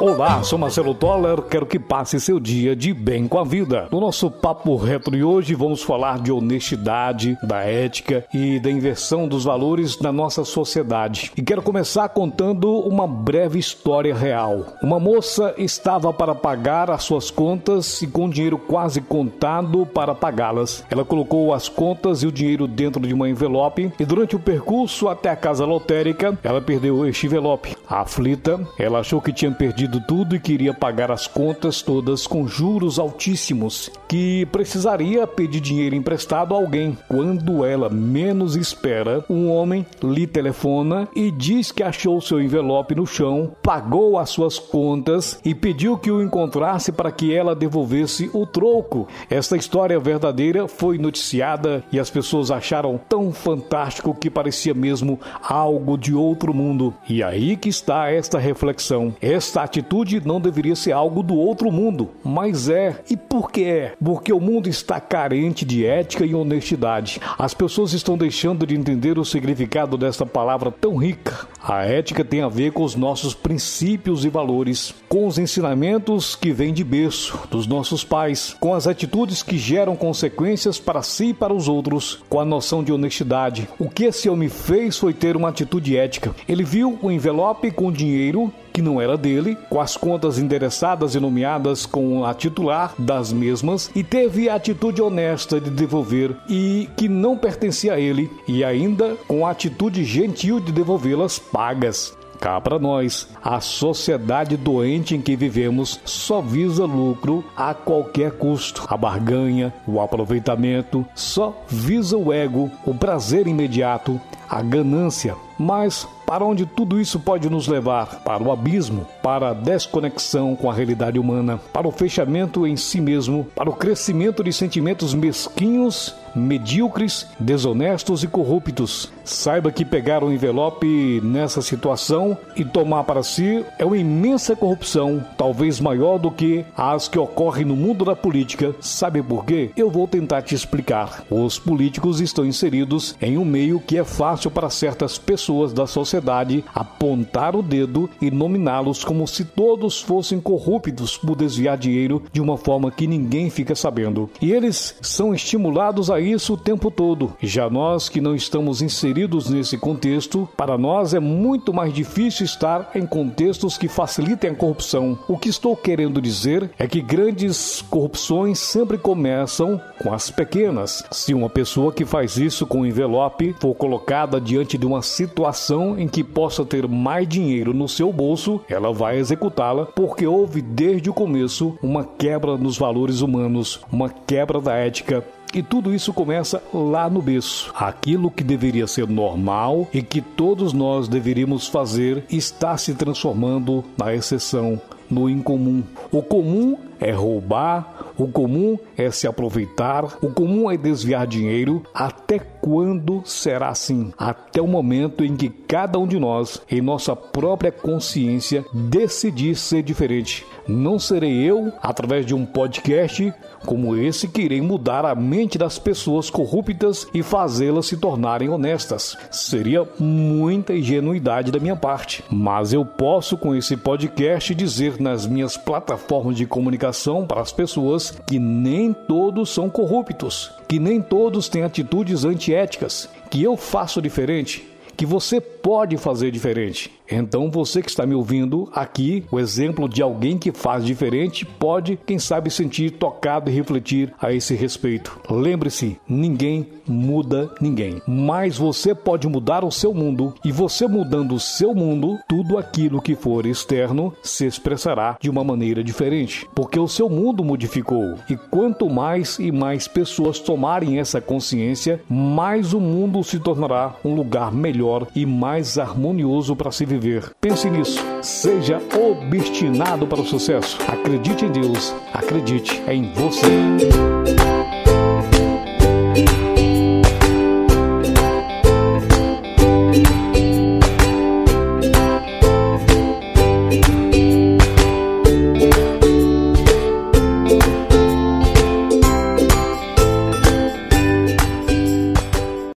Olá, sou Marcelo Toller, quero que passe seu dia de bem com a vida. No nosso papo reto de hoje vamos falar de honestidade, da ética e da inversão dos valores na nossa sociedade. E quero começar contando uma breve história real. Uma moça estava para pagar as suas contas e com dinheiro quase contado para pagá-las. Ela colocou as contas e o dinheiro dentro de uma envelope e durante o percurso até a casa lotérica, ela perdeu este envelope. Aflita, ela achou que tinha perdido tudo e queria pagar as contas todas com juros altíssimos, que precisaria pedir dinheiro emprestado a alguém. Quando ela menos espera, um homem lhe telefona e diz que achou seu envelope no chão, pagou as suas contas e pediu que o encontrasse para que ela devolvesse o troco. Esta história verdadeira foi noticiada e as pessoas acharam tão fantástico que parecia mesmo algo de outro mundo. E aí que está esta reflexão. Esta atitude não deveria ser algo do outro mundo, mas é. E por que é? Porque o mundo está carente de ética e honestidade. As pessoas estão deixando de entender o significado desta palavra tão rica. A ética tem a ver com os nossos princípios e valores, com os ensinamentos que vêm de berço dos nossos pais, com as atitudes que geram consequências para si e para os outros, com a noção de honestidade. O que esse homem fez foi ter uma atitude ética. Ele viu o envelope com dinheiro que não era dele, com as contas endereçadas e nomeadas com a titular das mesmas, e teve a atitude honesta de devolver e que não pertencia a ele, e ainda com a atitude gentil de devolvê-las pagas. Cá para nós, a sociedade doente em que vivemos só visa lucro a qualquer custo. A barganha, o aproveitamento, só visa o ego, o prazer imediato, a ganância. Mas para onde tudo isso pode nos levar? Para o abismo, para a desconexão com a realidade humana, para o fechamento em si mesmo, para o crescimento de sentimentos mesquinhos, medíocres, desonestos e corruptos. Saiba que pegar um envelope nessa situação e tomar para si é uma imensa corrupção, talvez maior do que as que ocorrem no mundo da política. Sabe por quê? Eu vou tentar te explicar. Os políticos estão inseridos em um meio que é fácil para certas pessoas da sociedade sociedade apontar o dedo e nominá-los como se todos fossem corruptos por desviar dinheiro de uma forma que ninguém fica sabendo. E eles são estimulados a isso o tempo todo. Já nós que não estamos inseridos nesse contexto, para nós é muito mais difícil estar em contextos que facilitem a corrupção. O que estou querendo dizer é que grandes corrupções sempre começam com as pequenas. Se uma pessoa que faz isso com envelope for colocada diante de uma situação em que possa ter mais dinheiro no seu bolso, ela vai executá-la, porque houve desde o começo uma quebra nos valores humanos, uma quebra da ética e tudo isso começa lá no berço. Aquilo que deveria ser normal e que todos nós deveríamos fazer está se transformando na exceção, no incomum. O comum é roubar, o comum é se aproveitar, o comum é desviar dinheiro. Até quando será assim? Até o momento em que cada um de nós, em nossa própria consciência, decidir ser diferente. Não serei eu, através de um podcast como esse, que irei mudar a mente das pessoas corruptas e fazê-las se tornarem honestas. Seria muita ingenuidade da minha parte, mas eu posso, com esse podcast, dizer nas minhas plataformas de comunicação para as pessoas que nem todos são corruptos, que nem todos têm atitudes antiéticas, que eu faço diferente, que você pode fazer diferente. Então você que está me ouvindo aqui, o exemplo de alguém que faz diferente pode, quem sabe, sentir tocado e refletir a esse respeito. Lembre-se, ninguém muda ninguém, mas você pode mudar o seu mundo e você mudando o seu mundo, tudo aquilo que for externo se expressará de uma maneira diferente, porque o seu mundo modificou. E quanto mais e mais pessoas tomarem essa consciência, mais o mundo se tornará um lugar melhor e mais harmonioso para se viver viver. Pense nisso. Seja obstinado para o sucesso. Acredite em Deus. Acredite em você.